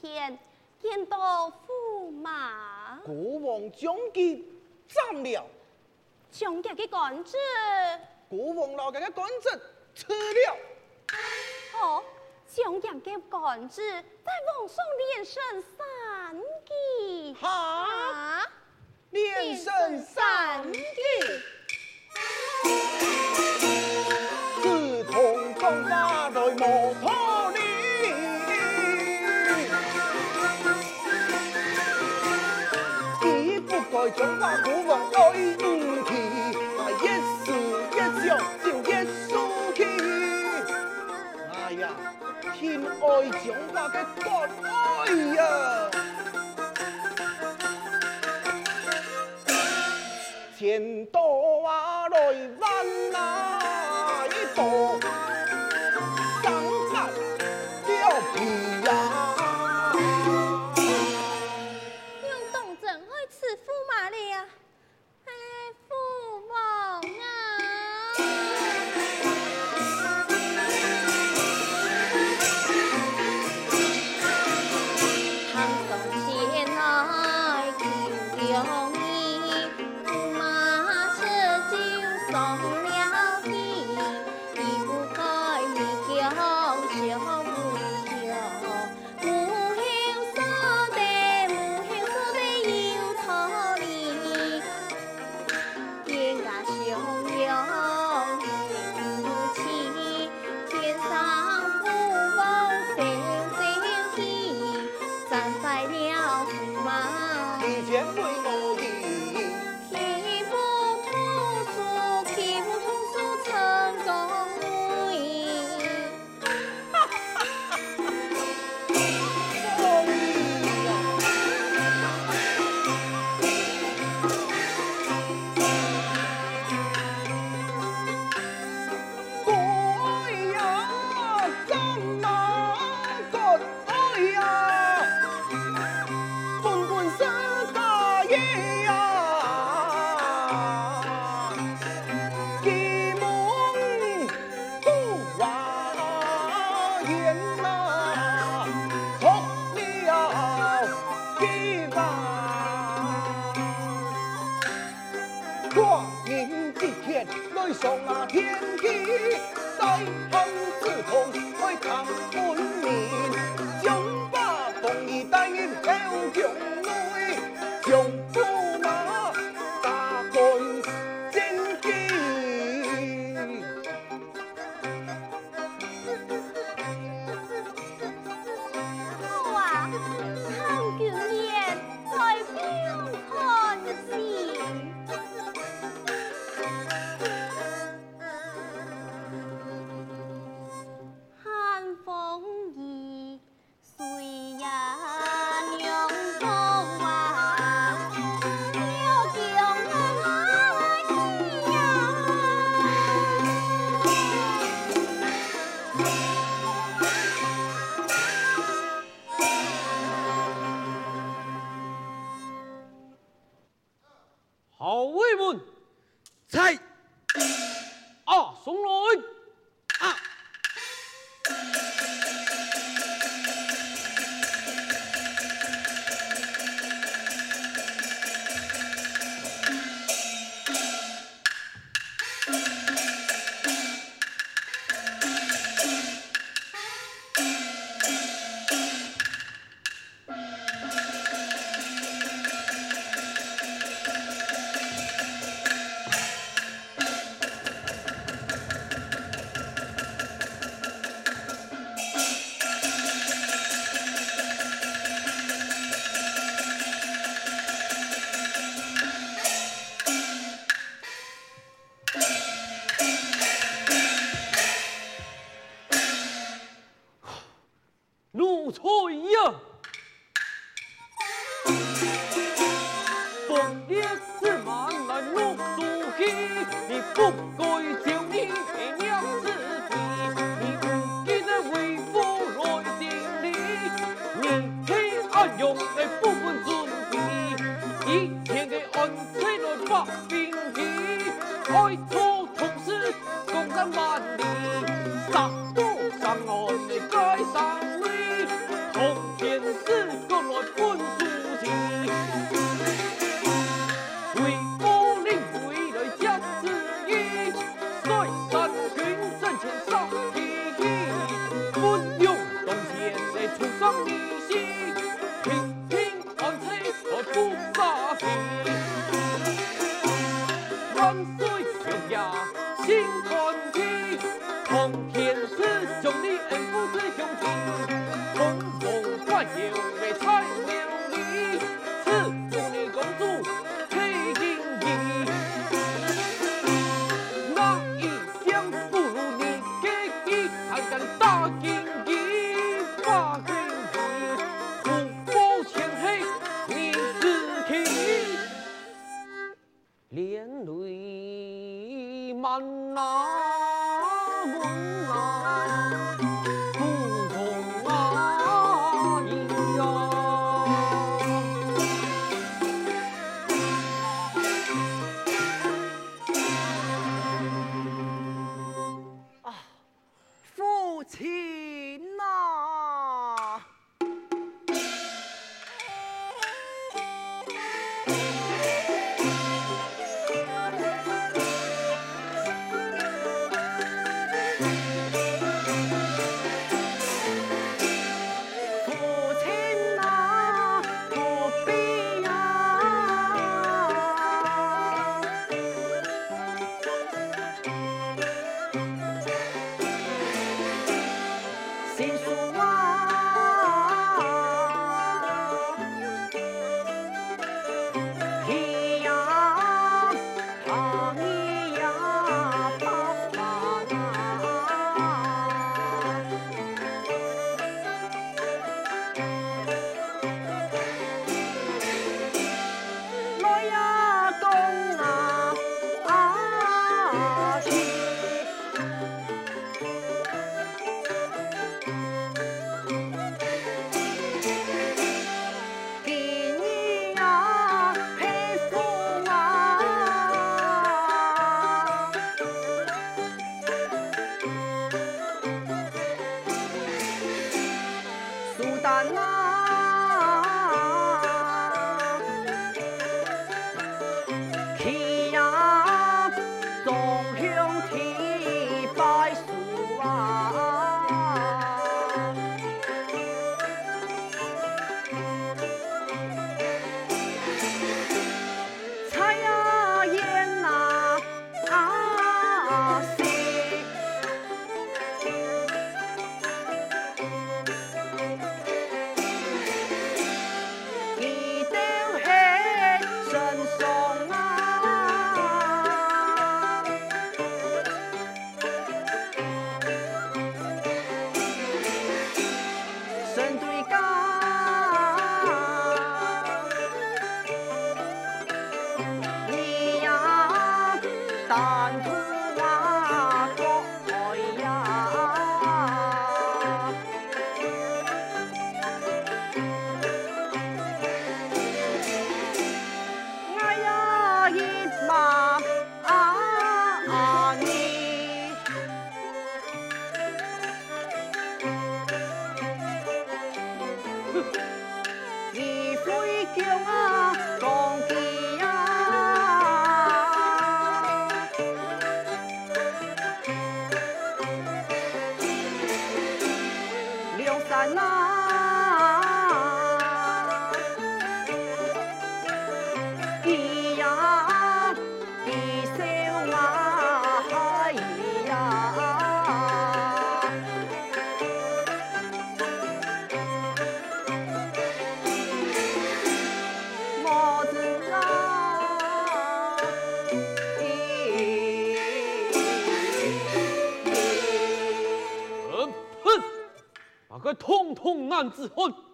天，见到驸马。国王将军斩了，将军的官职。国王老家的官职吃了。好，将家嘅官职在皇上连升三级。哈？连升三级。自从中华来摩亦不该将华国王爱不起，越思越想就越输气。哎呀，天爱将华嘅国宋前来求良 뿅. 好威门，在。啊，送来通通难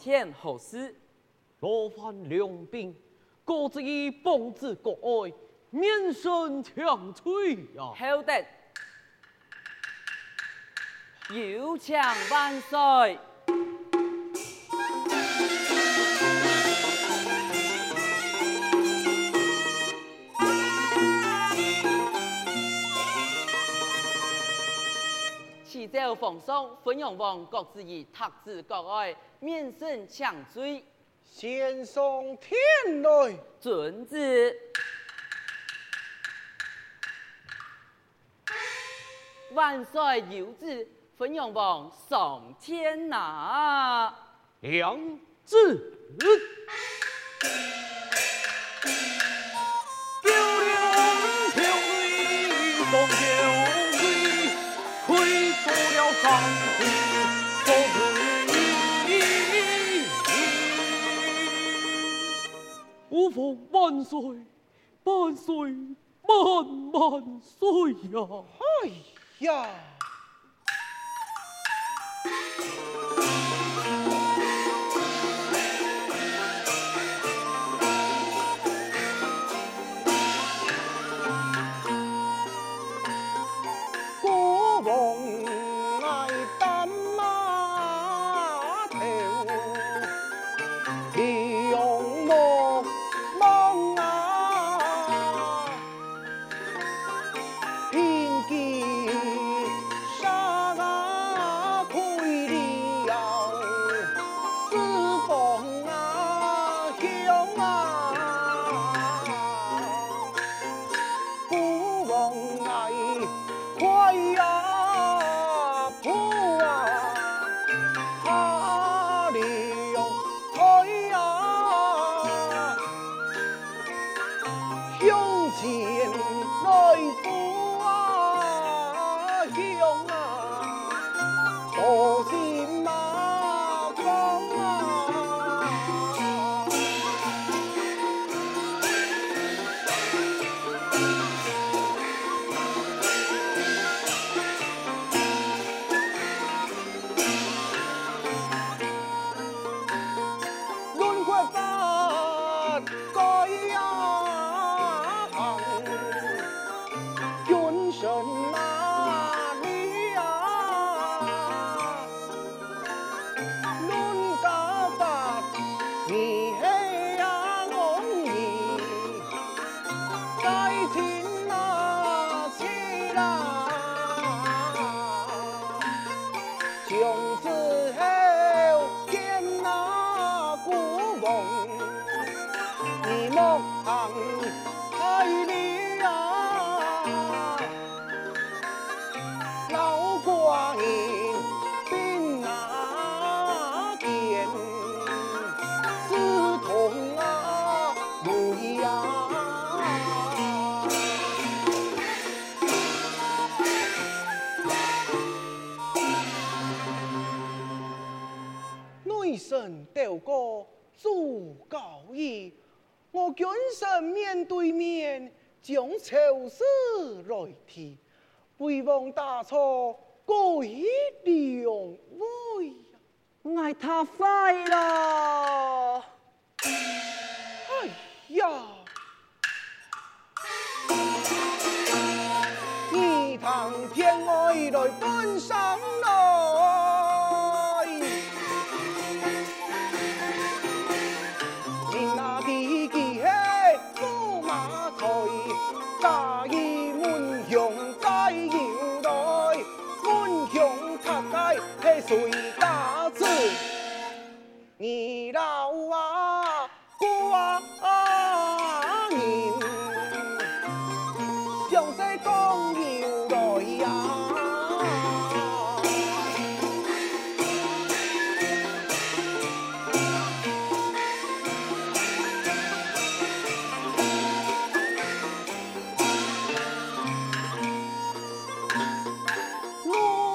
天何事？罗范两兵，各自以棒子国爱，面生强脆呀！好的，有强万岁。启奏奉上，分阳王各自以特子国爱。面圣强追，先上天来，准子。万岁有旨，分阳王上天哪！两字。万岁，万岁，万万岁呀！哎呀！将仇视来提，威望大错改良威呀！爱他坏了，哎呀！你当偏爱来分上来，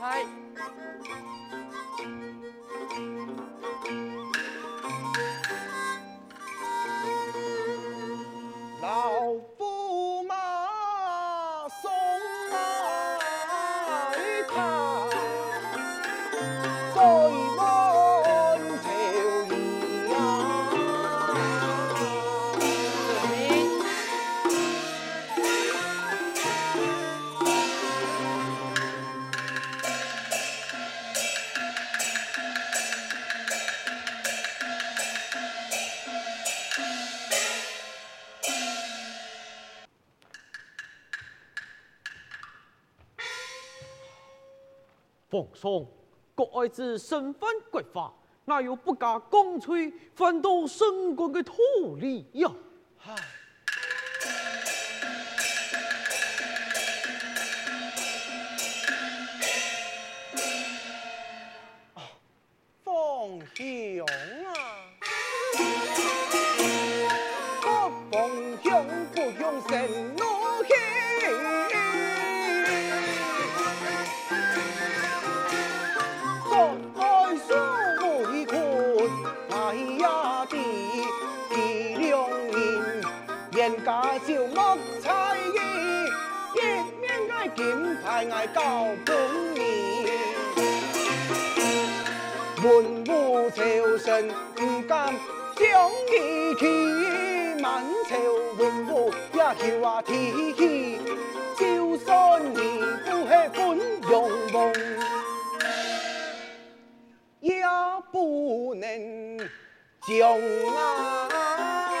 はい。奉上国爱子身犯国法，哪有不加公催，反倒升官的道理呀？人家就莫猜疑，一面爱金牌爱交本年，文武朝臣不敢将义气，满朝文武也求啊提起，就算你不系分阳梦，也不能将啊。